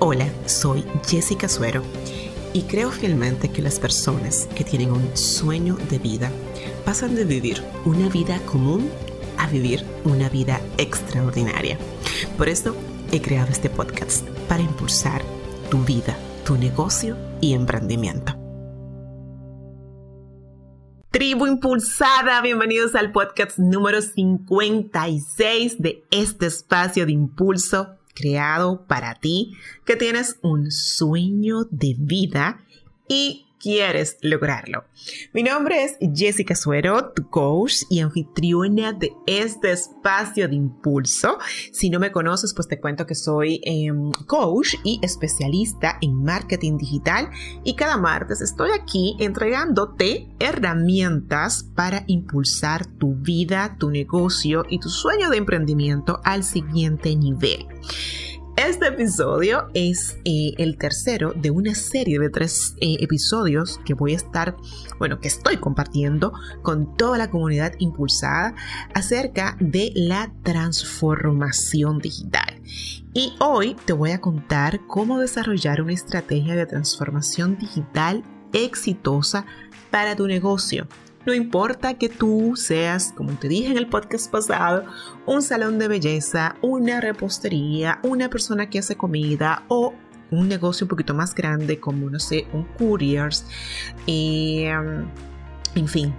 Hola, soy Jessica Suero y creo fielmente que las personas que tienen un sueño de vida pasan de vivir una vida común a vivir una vida extraordinaria. Por eso he creado este podcast para impulsar tu vida, tu negocio y emprendimiento. Tribu Impulsada, bienvenidos al podcast número 56 de este espacio de impulso creado para ti, que tienes un sueño de vida y quieres lograrlo. Mi nombre es Jessica Suero, tu coach y anfitriona de este espacio de impulso. Si no me conoces, pues te cuento que soy em, coach y especialista en marketing digital y cada martes estoy aquí entregándote herramientas para impulsar tu vida, tu negocio y tu sueño de emprendimiento al siguiente nivel. Este episodio es eh, el tercero de una serie de tres eh, episodios que voy a estar, bueno, que estoy compartiendo con toda la comunidad impulsada acerca de la transformación digital. Y hoy te voy a contar cómo desarrollar una estrategia de transformación digital exitosa para tu negocio no importa que tú seas, como te dije en el podcast pasado, un salón de belleza, una repostería, una persona que hace comida o un negocio un poquito más grande como, no sé, un couriers. Eh, en fin,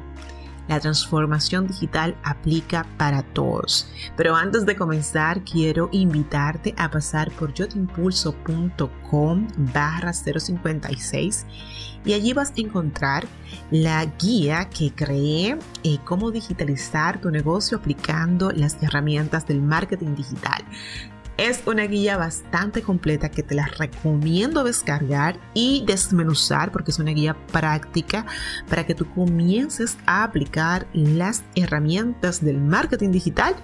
la transformación digital aplica para todos. Pero antes de comenzar, quiero invitarte a pasar por yotimpulso.com barra 056 y allí vas a encontrar la guía que creé eh, cómo digitalizar tu negocio aplicando las herramientas del marketing digital. Es una guía bastante completa que te la recomiendo descargar y desmenuzar porque es una guía práctica para que tú comiences a aplicar las herramientas del marketing digital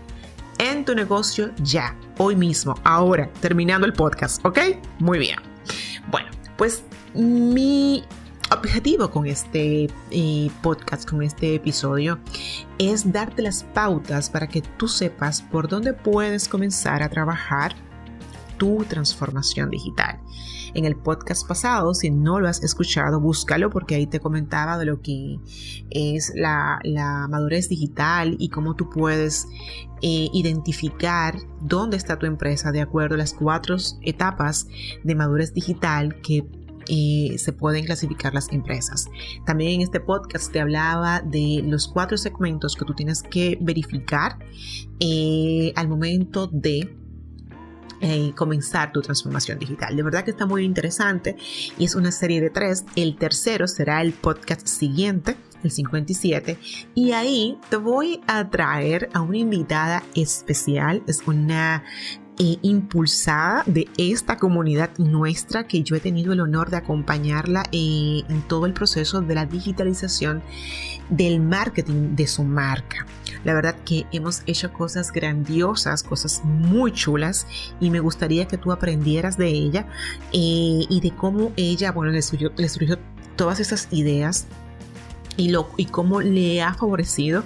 en tu negocio ya, hoy mismo, ahora, terminando el podcast, ¿ok? Muy bien. Bueno, pues mi objetivo con este eh, podcast, con este episodio, es darte las pautas para que tú sepas por dónde puedes comenzar a trabajar tu transformación digital. En el podcast pasado, si no lo has escuchado, búscalo porque ahí te comentaba de lo que es la, madurez digital y cómo tú puedes eh, identificar dónde está tu empresa de acuerdo a las cuatro etapas de madurez digital que se pueden clasificar las empresas. También en este podcast te hablaba de los cuatro segmentos que tú tienes que verificar eh, al momento de eh, comenzar tu transformación digital. De verdad que está muy interesante y es una serie de tres. El tercero será el podcast siguiente, el 57, y ahí te voy a traer a una invitada especial. Es una eh, impulsada de esta comunidad nuestra que yo he tenido el honor de acompañarla eh, en todo el proceso de la digitalización del marketing de su marca. La verdad que hemos hecho cosas grandiosas, cosas muy chulas y me gustaría que tú aprendieras de ella eh, y de cómo ella, bueno, le surgió, le surgió todas esas ideas y, lo, y cómo le ha favorecido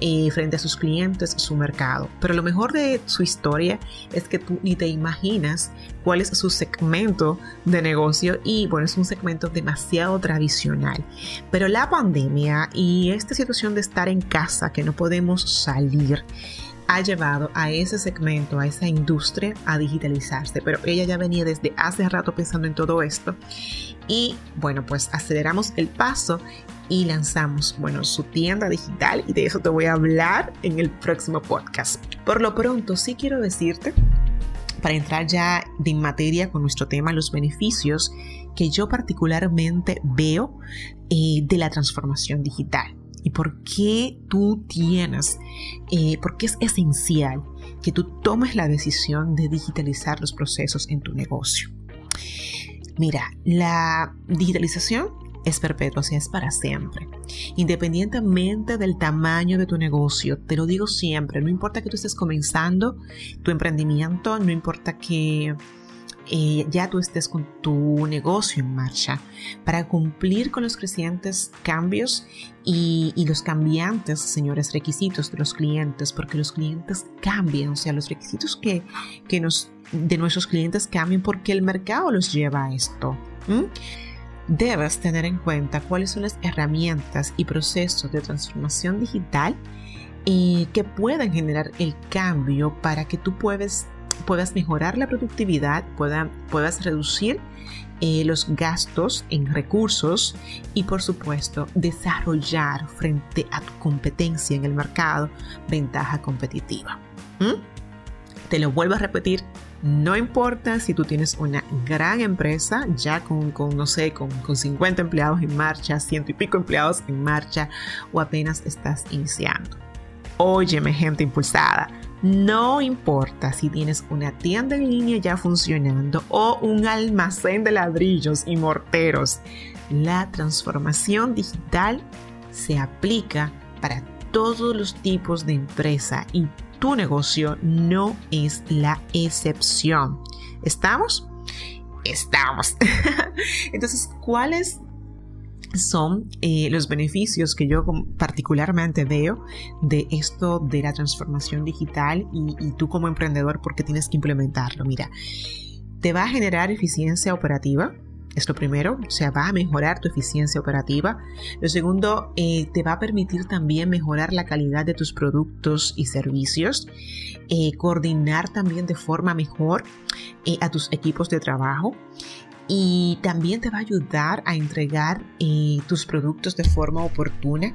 eh, frente a sus clientes su mercado. Pero lo mejor de su historia es que tú ni te imaginas cuál es su segmento de negocio y bueno, es un segmento demasiado tradicional. Pero la pandemia y esta situación de estar en casa, que no podemos salir, ha llevado a ese segmento, a esa industria a digitalizarse, pero ella ya venía desde hace rato pensando en todo esto. Y bueno, pues aceleramos el paso y lanzamos, bueno, su tienda digital. Y de eso te voy a hablar en el próximo podcast. Por lo pronto, sí quiero decirte, para entrar ya de materia con nuestro tema, los beneficios que yo particularmente veo eh, de la transformación digital y por qué tú tienes, eh, por qué es esencial que tú tomes la decisión de digitalizar los procesos en tu negocio. Mira, la digitalización es perpetua, o sea, es para siempre. Independientemente del tamaño de tu negocio, te lo digo siempre, no importa que tú estés comenzando tu emprendimiento, no importa que eh, ya tú estés con tu negocio en marcha para cumplir con los crecientes cambios y, los cambiantes, señores, requisitos de los clientes, porque los clientes cambian, o sea, los requisitos que, nos, de nuestros clientes cambian porque el mercado los lleva a esto. Debes tener en cuenta cuáles son las herramientas y procesos de transformación digital eh, que puedan generar el cambio para que tú puedas puedas mejorar la productividad, puedas reducir eh, los gastos en recursos y por supuesto desarrollar frente a tu competencia en el mercado ventaja competitiva. ¿Mm? Te lo vuelvo a repetir, no importa si tú tienes una gran empresa, ya con, no sé, con, con, 50 empleados en marcha, ciento y pico empleados en marcha, o apenas estás iniciando. Óyeme, gente impulsada, no importa si tienes una tienda en línea ya funcionando o un almacén de ladrillos y morteros, la transformación digital se aplica para todos los tipos de empresa y tu negocio no es la excepción. ¿Estamos? Estamos. Entonces, ¿cuáles son eh, los beneficios que yo particularmente veo de esto de la transformación digital y, y tú como emprendedor porque tienes que implementarlo. Mira, te va a generar eficiencia operativa, es lo primero, o sea, va a mejorar tu eficiencia operativa. Lo segundo, eh, te va a permitir también mejorar la calidad de tus productos y servicios, eh, coordinar también de forma mejor a tus equipos de trabajo y también te va a ayudar a entregar eh, tus productos de forma oportuna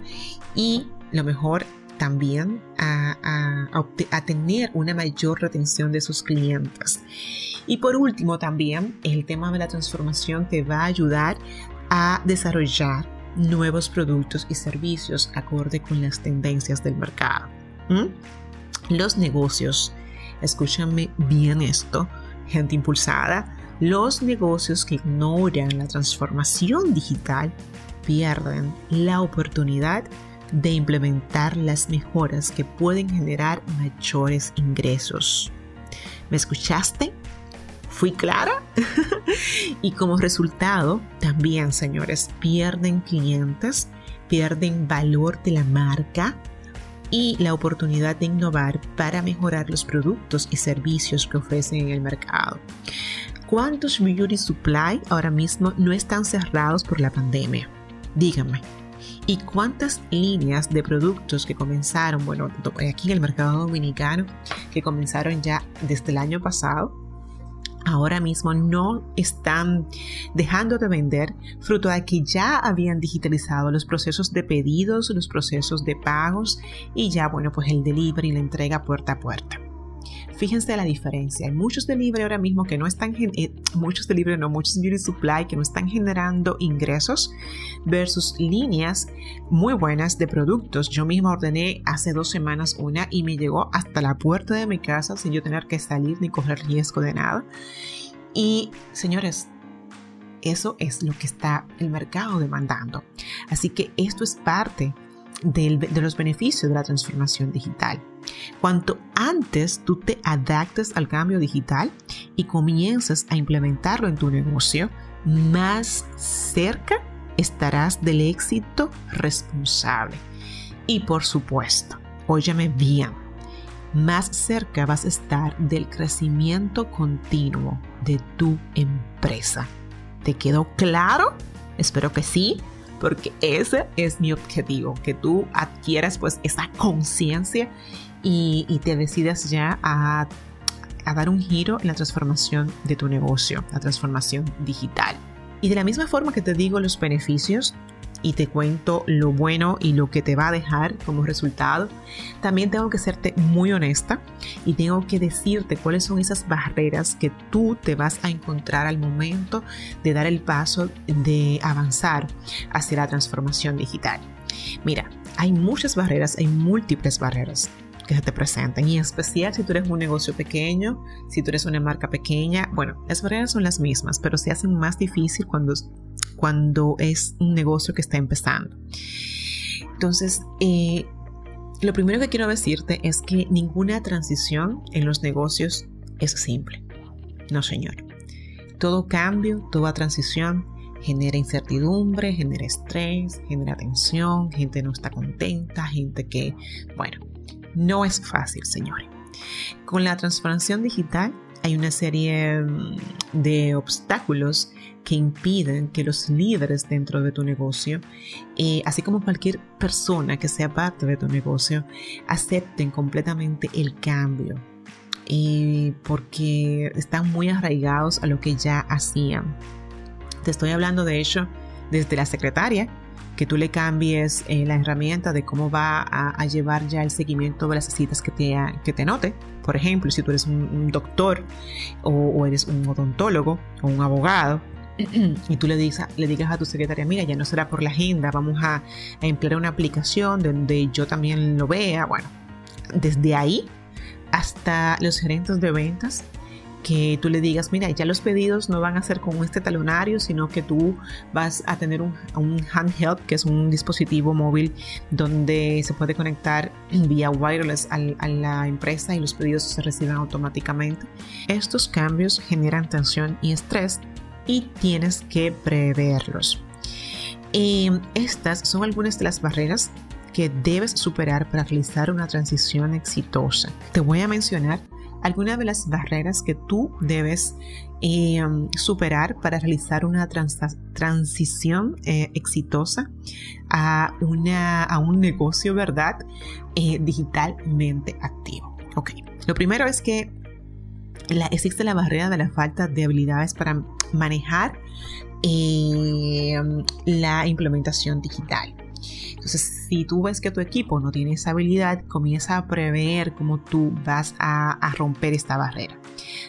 y lo mejor también a, tener una mayor retención de sus clientes. Y por último también el tema de la transformación te va a ayudar a desarrollar nuevos productos y servicios acorde con las tendencias del mercado. Los negocios, escúchame bien esto, gente impulsada, los negocios que ignoran la transformación digital pierden la oportunidad de implementar las mejoras que pueden generar mayores ingresos. ¿Me escuchaste? ¿Fui clara? y como resultado, también, señores, pierden clientes, pierden valor de la marca y la oportunidad de innovar para mejorar los productos y servicios que ofrecen en el mercado. ¿Cuántos beauty supply ahora mismo no están cerrados por la pandemia? Díganme. ¿Y cuántas líneas de productos que comenzaron, bueno, aquí en el mercado dominicano, que comenzaron ya desde el año pasado, ahora mismo no están dejando de vender fruto de que ya habían digitalizado los procesos de pedidos, los procesos de pagos y ya, bueno, pues el delivery la entrega puerta a puerta. Fíjense la diferencia. Hay muchos delivery ahora mismo que no están, eh, muchos delivery, no, muchos beauty supply que no están generando ingresos versus líneas muy buenas de productos. Yo misma ordené hace dos semanas una y me llegó hasta la puerta de mi casa sin yo tener que salir ni correr riesgo de nada. Y señores, eso es lo que está el mercado demandando. Así que esto es parte de los beneficios de la transformación digital. Cuanto antes tú te adaptes al cambio digital y comiences a implementarlo en tu negocio, más cerca estarás del éxito responsable. Y por supuesto, óyeme bien, más cerca vas a estar del crecimiento continuo de tu empresa. ¿Te quedó claro? Espero que sí porque ese es mi objetivo, que tú adquieras pues esa conciencia y, te decidas ya a, a dar un giro en la transformación de tu negocio, la transformación digital. Y de la misma forma que te digo los beneficios, y te cuento lo bueno y lo que te va a dejar como resultado, también tengo que serte muy honesta y tengo que decirte cuáles son esas barreras que tú te vas a encontrar al momento de dar el paso de avanzar hacia la transformación digital. Mira, hay muchas barreras, hay múltiples barreras que se te presentan y en especial si tú eres un negocio pequeño, si tú eres una marca pequeña, bueno, las barreras son las mismas, pero se hacen más difícil cuando, cuando es un negocio que está empezando. Entonces, eh, lo primero que quiero decirte es que ninguna transición en los negocios es simple. No, señor. todo cambio, toda transición genera incertidumbre, genera estrés, genera tensión, gente no está contenta, gente que, bueno, no es fácil, señores. Con la transformación digital hay una serie mm, de obstáculos que impiden que los líderes dentro de tu negocio, eh, así como cualquier persona que sea parte de tu negocio, acepten completamente el cambio, eh, porque están muy arraigados a lo que ya hacían. Te estoy hablando de hecho desde la secretaria, que tú le cambies eh, la herramienta de cómo va a, llevar ya el seguimiento de las citas que te, que te note. Por ejemplo, si tú eres un, doctor o, eres un odontólogo o un abogado, y tú le digas, le digas a tu secretaria, mira, ya no será por la agenda, vamos a, a emplear una aplicación donde yo también lo vea. Bueno, desde ahí hasta los gerentes de ventas que tú le digas, mira, ya los pedidos no van a ser con este talonario, sino que tú vas a tener un, handheld, que es un dispositivo móvil donde se puede conectar vía wireless a la empresa y los pedidos se reciben automáticamente. Estos cambios generan tensión y estrés y tienes que preverlos. Em, estas son algunas de las barreras que debes superar para realizar una transición exitosa. Te voy a mencionar algunas de las barreras que tú debes em, superar para realizar una transición eh, exitosa a, una, a, un negocio, ¿verdad? Eh, digitalmente activo. Lo primero es que existe la barrera de la falta de habilidades para manejar em, la implementación digital. Entonces, si tú ves que tu equipo no tiene esa habilidad, comienza a prever cómo tú vas a, romper esta barrera.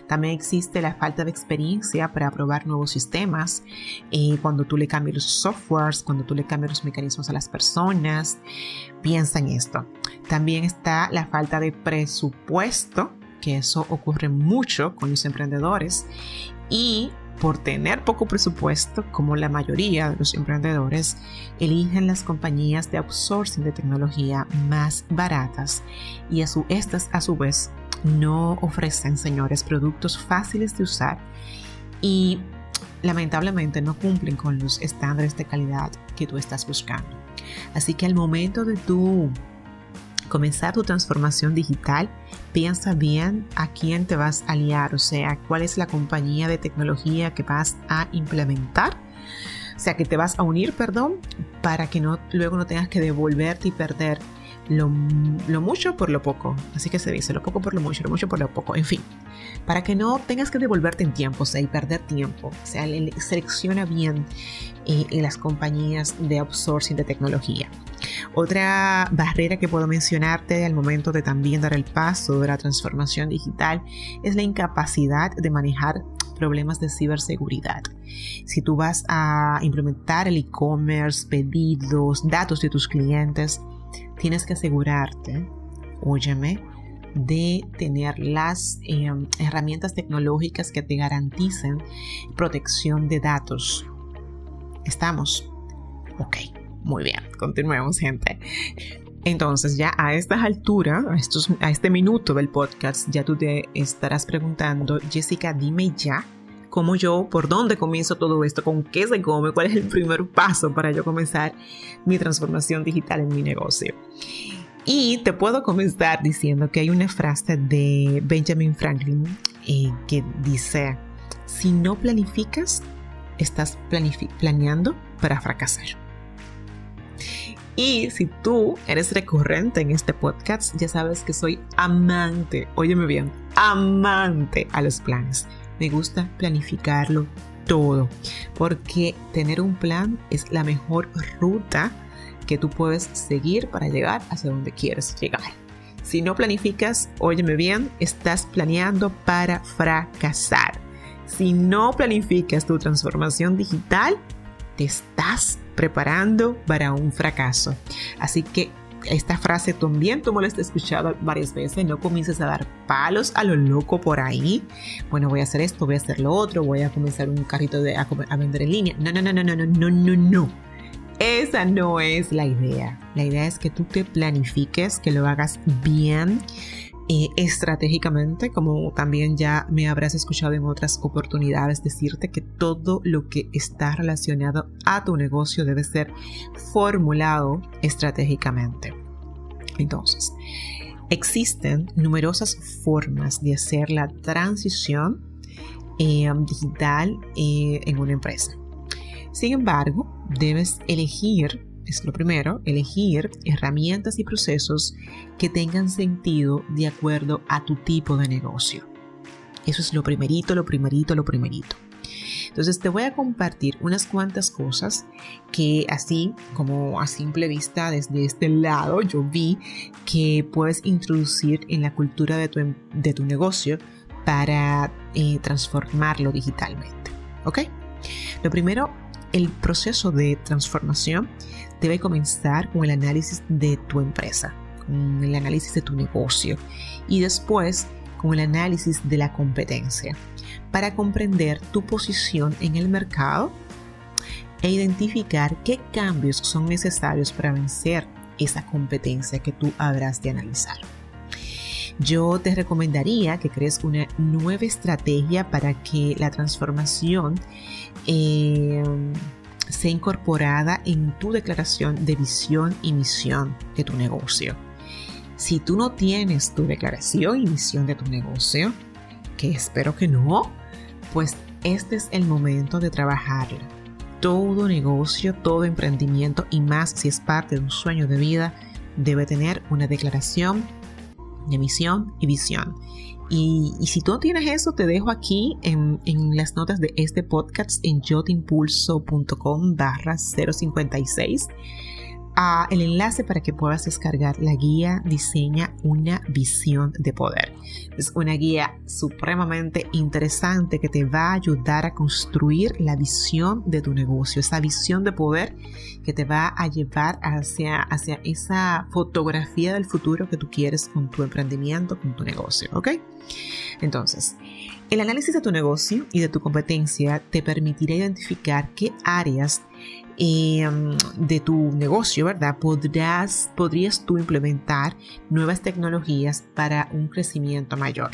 También existe la falta de experiencia para probar nuevos sistemas, eh, cuando tú le cambias los softwares, cuando tú le cambias los mecanismos a las personas. Piensa en esto. También está la falta de presupuesto, que eso ocurre mucho con los emprendedores. Y por tener poco presupuesto, como la mayoría de los emprendedores, eligen las compañías de outsourcing de tecnología más baratas y a su, estas a su vez no ofrecen, señores, productos fáciles de usar y lamentablemente no cumplen con los estándares de calidad que tú estás buscando. Así que al momento de tú comenzar tu transformación digital, piensa bien a quién te vas a aliar, o sea, cuál es la compañía de tecnología que vas a implementar. O sea, que te vas a unir, perdón, para que no, luego no tengas que devolverte y perder lo, mucho por lo poco. Así que se dice, lo poco por lo mucho, lo mucho por lo poco. En fin, para que no tengas que devolverte en tiempo, o sea, y perder tiempo. O sea, selecciona bien eh, las compañías de outsourcing de tecnología. Otra barrera que puedo mencionarte al momento de también dar el paso de la transformación digital es la incapacidad de manejar problemas de ciberseguridad. Si tú vas a implementar el e-commerce, pedidos, datos de tus clientes, tienes que asegurarte, óyeme, de tener las em, herramientas tecnológicas que te garanticen protección de datos. ¿Estamos? Ok. Muy bien, continuemos gente. Entonces ya a estas alturas, a, este minuto del podcast, ya tú te estarás preguntando, Jessica, dime ya cómo yo, por dónde comienzo todo esto, con qué se come, cuál es el primer paso para yo comenzar mi transformación digital en mi negocio. Y te puedo comenzar diciendo que hay una frase de Benjamin Franklin eh, que dice, si no planificas, estás planeando para fracasar. Y si tú eres recurrente en este podcast, ya sabes que soy amante, óyeme bien, amante a los planes. Me gusta planificarlo todo, porque tener un plan es la mejor ruta que tú puedes seguir para llegar hacia donde quieres llegar. Si no planificas, óyeme bien, estás planeando para fracasar. Si no planificas tu transformación digital, te estás preparando para un fracaso. Así que esta frase también tú me la has escuchado varias veces, no comiences a dar palos a lo loco por ahí. Bueno, voy a hacer esto, voy a hacer lo otro, voy a comenzar un carrito de, a, a vender en línea. No, no, no, no, no, no, no, no, no. Esa no es la idea. La idea es que tú te planifiques, que lo hagas bien, estratégicamente, como también ya me habrás escuchado en otras oportunidades decirte que todo lo que está relacionado a tu negocio debe ser formulado estratégicamente. Entonces, existen numerosas formas de hacer la transición eh, digital eh, en una empresa. Sin embargo, debes elegir es lo primero, elegir herramientas y procesos que tengan sentido de acuerdo a tu tipo de negocio. Eso es lo primerito, lo primerito, lo primerito. Entonces te voy a compartir unas cuantas cosas que así como a simple vista desde este lado yo vi que puedes introducir en la cultura de tu, em, de tu negocio para eh, transformarlo digitalmente. ¿Ok? Lo primero, el proceso de transformación debe comenzar con el análisis de tu empresa, con el análisis de tu negocio y después con el análisis de la competencia para comprender tu posición en el mercado e identificar qué cambios son necesarios para vencer esa competencia que tú habrás de analizar. Yo te recomendaría que crees una nueva estrategia para que la transformación eh, sea incorporada en tu declaración de visión y misión de tu negocio. Si tú no tienes tu declaración y misión de tu negocio, que espero que no, pues este es el momento de trabajarla. Todo negocio, todo emprendimiento y más si es parte de un sueño de vida, debe tener una declaración de misión y visión. Y, si tú no tienes eso, te dejo aquí en, las notas de este podcast en yotimpulso.com barra 056 el enlace para que puedas descargar la guía Diseña una visión de poder. Es una guía supremamente interesante que te va a ayudar a construir la visión de tu negocio, esa visión de poder que te va a llevar hacia, hacia esa fotografía del futuro que tú quieres con tu emprendimiento, con tu negocio, ¿ok? Entonces, el análisis de tu negocio y de tu competencia te permitirá identificar qué áreas em, de tu negocio, ¿verdad? Podrás, podrías tú implementar nuevas tecnologías para un crecimiento mayor.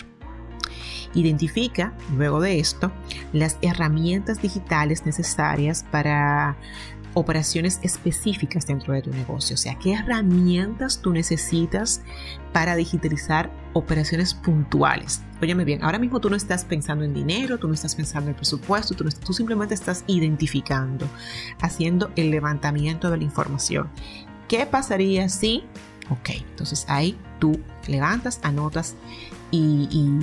Identifica, luego de esto, las herramientas digitales necesarias para operaciones específicas dentro de tu negocio. O sea, qué herramientas tú necesitas para digitalizar operaciones puntuales. Óyeme bien, ahora mismo tú no estás pensando en dinero, tú no estás pensando en presupuesto, tú, tú simplemente estás identificando, haciendo el levantamiento de la información. ¿Qué pasaría si? Ok, entonces ahí tú levantas, anotas y, y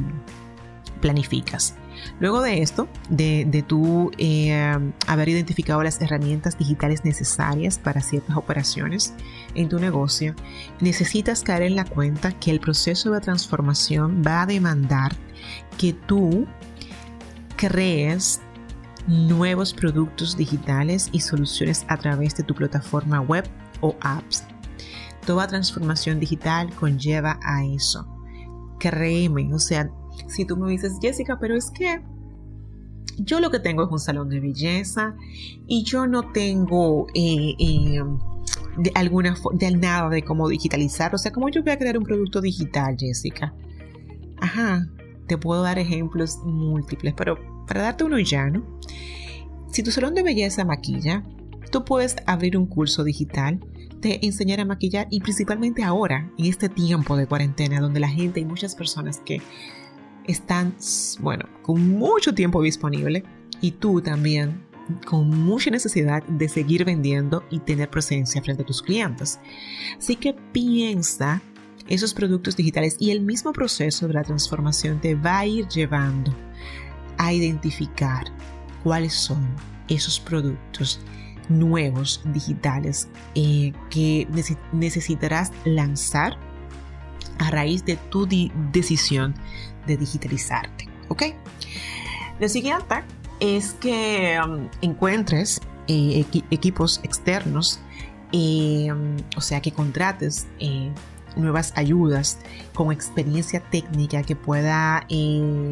planificas. Luego de esto, de, de tú eh, haber identificado las herramientas digitales necesarias para ciertas operaciones en tu negocio, necesitas caer en la cuenta que el proceso de transformación va a demandar que tú crees nuevos productos digitales y soluciones a través de tu plataforma web o apps. Toda transformación digital conlleva a eso. Créeme, o sea, si tú me dices, Jessica, pero es que yo lo que tengo es un salón de belleza y yo no tengo eh, eh, de alguna de nada de cómo digitalizar. O sea, ¿cómo yo voy a crear un producto digital, Jessica? Ajá, te puedo dar ejemplos múltiples, pero para darte uno ya, ¿no? Si tu salón de belleza maquilla, tú puedes abrir un curso digital de enseñar a maquillar y principalmente ahora, en este tiempo de cuarentena, donde la gente, y muchas personas que están, bueno, con mucho tiempo disponible y tú también con mucha necesidad de seguir vendiendo y tener presencia frente a tus clientes. Así que piensa esos productos digitales y el mismo proceso de la transformación te va a ir llevando a identificar cuáles son esos productos nuevos digitales eh, que necesitarás lanzar a raíz de tu decisión de digitalizarte. ¿Ok? Lo siguiente es que um, encuentres eh, equipos externos, eh, o sea, que contrates eh, nuevas ayudas con experiencia técnica que pueda um,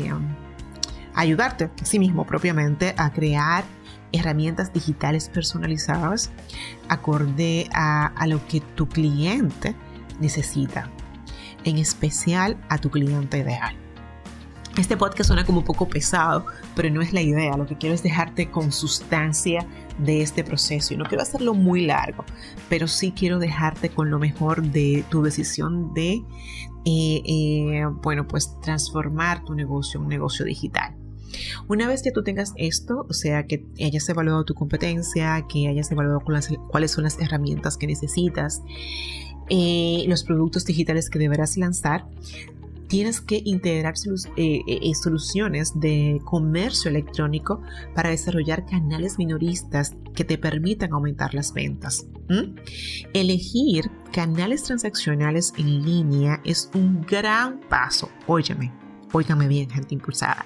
ayudarte a sí mismo propiamente a crear herramientas digitales personalizadas acorde a lo que tu cliente necesita en especial a tu cliente ideal. Este podcast suena como un poco pesado, pero no es la idea. Lo que quiero es dejarte con sustancia de este proceso. Y no quiero hacerlo muy largo, pero sí quiero dejarte con lo mejor de tu decisión de, eh, eh, bueno, pues transformar tu negocio en un negocio digital. Una vez que tú tengas esto, o sea, que hayas evaluado tu competencia, que hayas evaluado cuáles son las herramientas que necesitas, eh, los productos digitales que deberás lanzar, tienes que integrar eh, eh, soluciones de comercio electrónico para desarrollar canales minoristas que te permitan aumentar las ventas. Elegir canales transaccionales en línea es un gran paso. Óyeme, óigame bien, gente impulsada.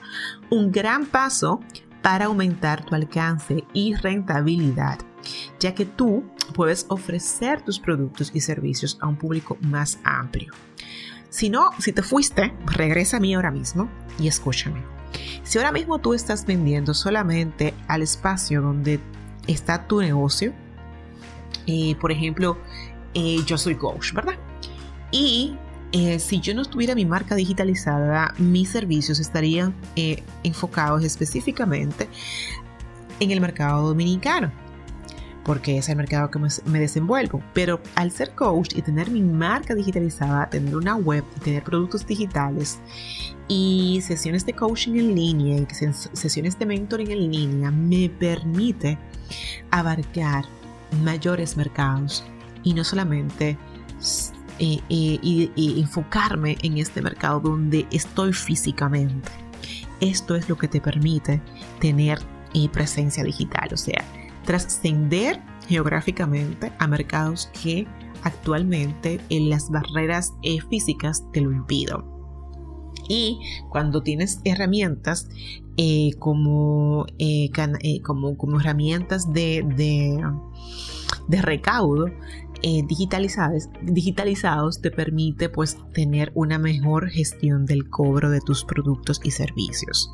Un gran paso para aumentar tu alcance y rentabilidad, ya que tú puedes ofrecer tus productos y servicios a un público más amplio. Si no, si te fuiste, regresa a mí ahora mismo y escúchame. Si ahora mismo tú estás vendiendo solamente al espacio donde está tu negocio, eh, por ejemplo, eh, yo soy coach, ¿verdad? Y eh, si yo no tuviera mi marca digitalizada, mis servicios estarían enfocados específicamente en el mercado dominicano porque es el mercado que me, desenvuelvo. Pero al ser coach y tener mi marca digitalizada, tener una web y tener productos digitales y sesiones de coaching en línea y sesiones de mentoring en línea, me permite abarcar mayores mercados y no solamente eh, eh, enfocarme en este mercado donde estoy físicamente. Esto es lo que te permite tener eh, presencia digital, o sea, trascender geográficamente a mercados que actualmente en las barreras eh, físicas te lo impiden. Y cuando tienes herramientas eh, como, eh, como, como, herramientas de, de, recaudo, digitalizados, digitalizados te permite pues tener una mejor gestión del cobro de tus productos y servicios.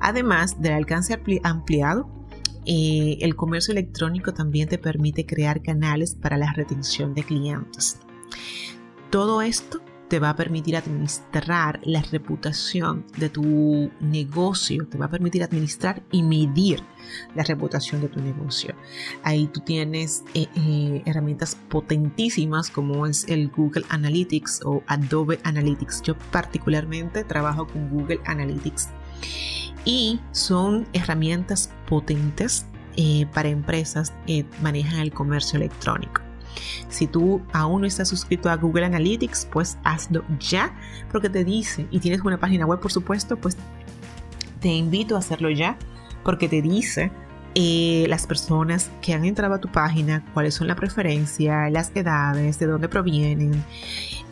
Además del alcance ampliado eh, el comercio electrónico también te permite crear canales para la retención de clientes. Todo esto te va a permitir administrar la reputación de tu negocio, te va a permitir administrar y medir la reputación de tu negocio. Ahí tú tienes eh, eh, herramientas potentísimas como es el Google Analytics o Adobe Analytics. Yo particularmente trabajo con Google Analytics y son herramientas potentes eh, para empresas que manejan el comercio electrónico. Si tú aún no estás suscrito a Google Analytics, pues hazlo ya, porque te dice, y tienes una página web, por supuesto, pues te invito a hacerlo ya, porque te dice eh, las personas que han entrado a tu página, cuáles son las preferencias, las edades, de dónde provienen,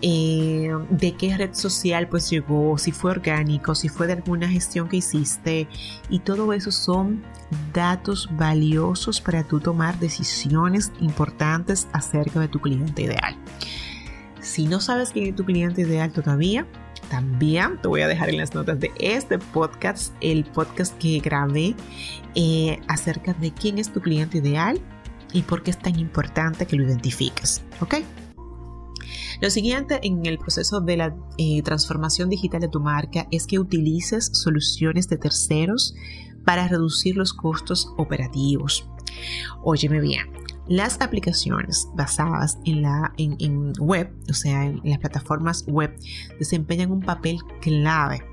eh, de qué red social pues llegó, si fue orgánico, si fue de alguna gestión que hiciste y todo eso son datos valiosos para tú tomar decisiones importantes acerca de tu cliente ideal. Si no sabes quién es tu cliente ideal todavía, también te voy a dejar en las notas de este podcast el podcast que grabé eh, acerca de quién es tu cliente ideal y por qué es tan importante que lo identifiques. ¿Ok? Lo siguiente en el proceso de la eh, transformación digital de tu marca es que utilices soluciones de terceros para reducir los costos operativos. Óyeme bien, las aplicaciones basadas en la en, web, o sea, en las plataformas web, desempeñan un papel clave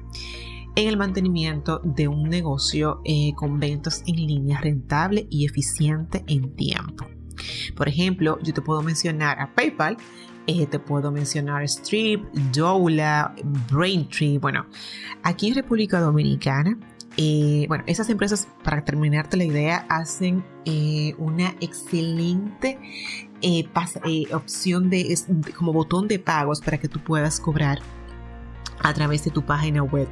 en el mantenimiento de un negocio eh, con ventas en línea rentable y eficiente en tiempo. Por ejemplo, yo te puedo mencionar a PayPal, eh, te puedo mencionar Strip, Doula, Braintree. Bueno, aquí en República Dominicana, eh, bueno, esas empresas, para terminarte la idea, hacen eh, una excelente opción de, como botón de pagos para que tú puedas cobrar a través de tu página web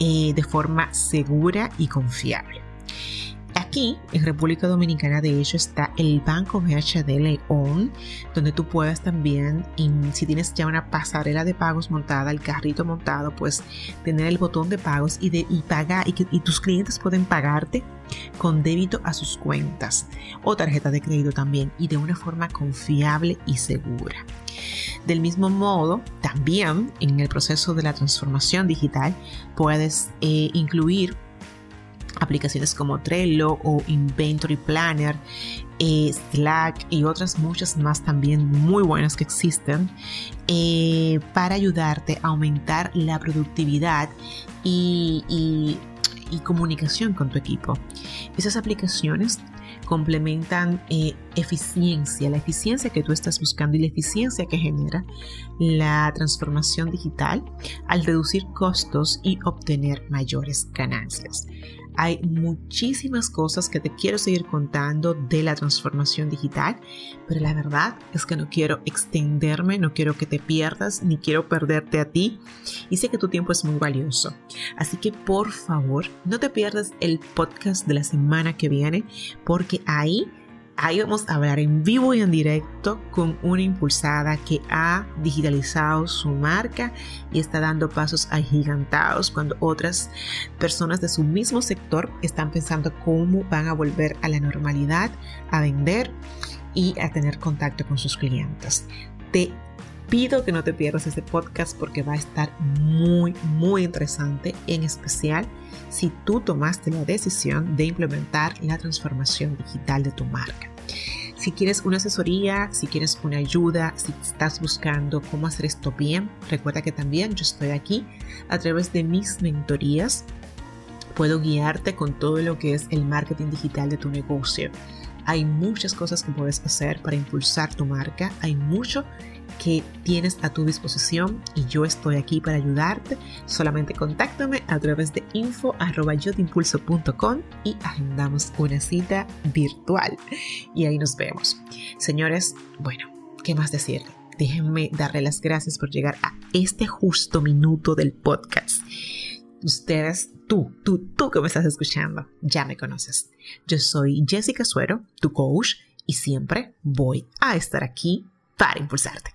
de forma segura y confiable. Aquí, en República Dominicana, de hecho, está el Banco BH de León, donde tú puedes también, si tienes ya una pasarela de pagos montada, el carrito montado, pues tener el botón de pagos y, de, y pagar, y tus clientes pueden pagarte con débito a sus cuentas o tarjeta de crédito también y de una forma confiable y segura. Del mismo modo, también en el proceso de la transformación digital puedes eh, incluir aplicaciones como Trello o Inventory Planner, eh, Slack y otras muchas más también muy buenas que existen eh, para ayudarte a aumentar la productividad y, comunicación con tu equipo. Esas aplicaciones complementan eh, eficiencia, la eficiencia que tú estás buscando y la eficiencia que genera la transformación digital al reducir costos y obtener mayores ganancias. Hay muchísimas cosas que te quiero seguir contando de la transformación digital, pero la verdad es que no quiero extenderme, no quiero que te pierdas, ni quiero perderte a ti. Y sé que tu tiempo es muy valioso. Así que por favor, no te pierdas el podcast de la semana que viene, porque ahí Ahí vamos a hablar en vivo y en directo con una impulsada que ha digitalizado su marca y está dando pasos agigantados cuando otras personas de su mismo sector están pensando cómo van a volver a la normalidad, a vender y a tener contacto con sus clientes. Te pido que no te pierdas este podcast porque va a estar muy, muy interesante, en especial si tú tomaste la decisión de implementar la transformación digital de tu marca. Si quieres una asesoría, si quieres una ayuda, si estás buscando cómo hacer esto bien, recuerda que también yo estoy aquí a través de mis mentorías. Puedo guiarte con todo lo que es el marketing digital de tu negocio. Hay muchas cosas que puedes hacer para impulsar tu marca. Hay mucho que tienes a tu disposición y yo estoy aquí para ayudarte. Solamente contáctame a través de info y agendamos una cita virtual y ahí nos vemos. Señores, bueno, ¿qué más decirle? Déjenme darle las gracias por llegar a este justo minuto del podcast. Ustedes, tú, tú, tú que me estás escuchando, ya me conoces. Yo soy Jessica Suero, tu coach, y siempre voy a estar aquí para impulsarte.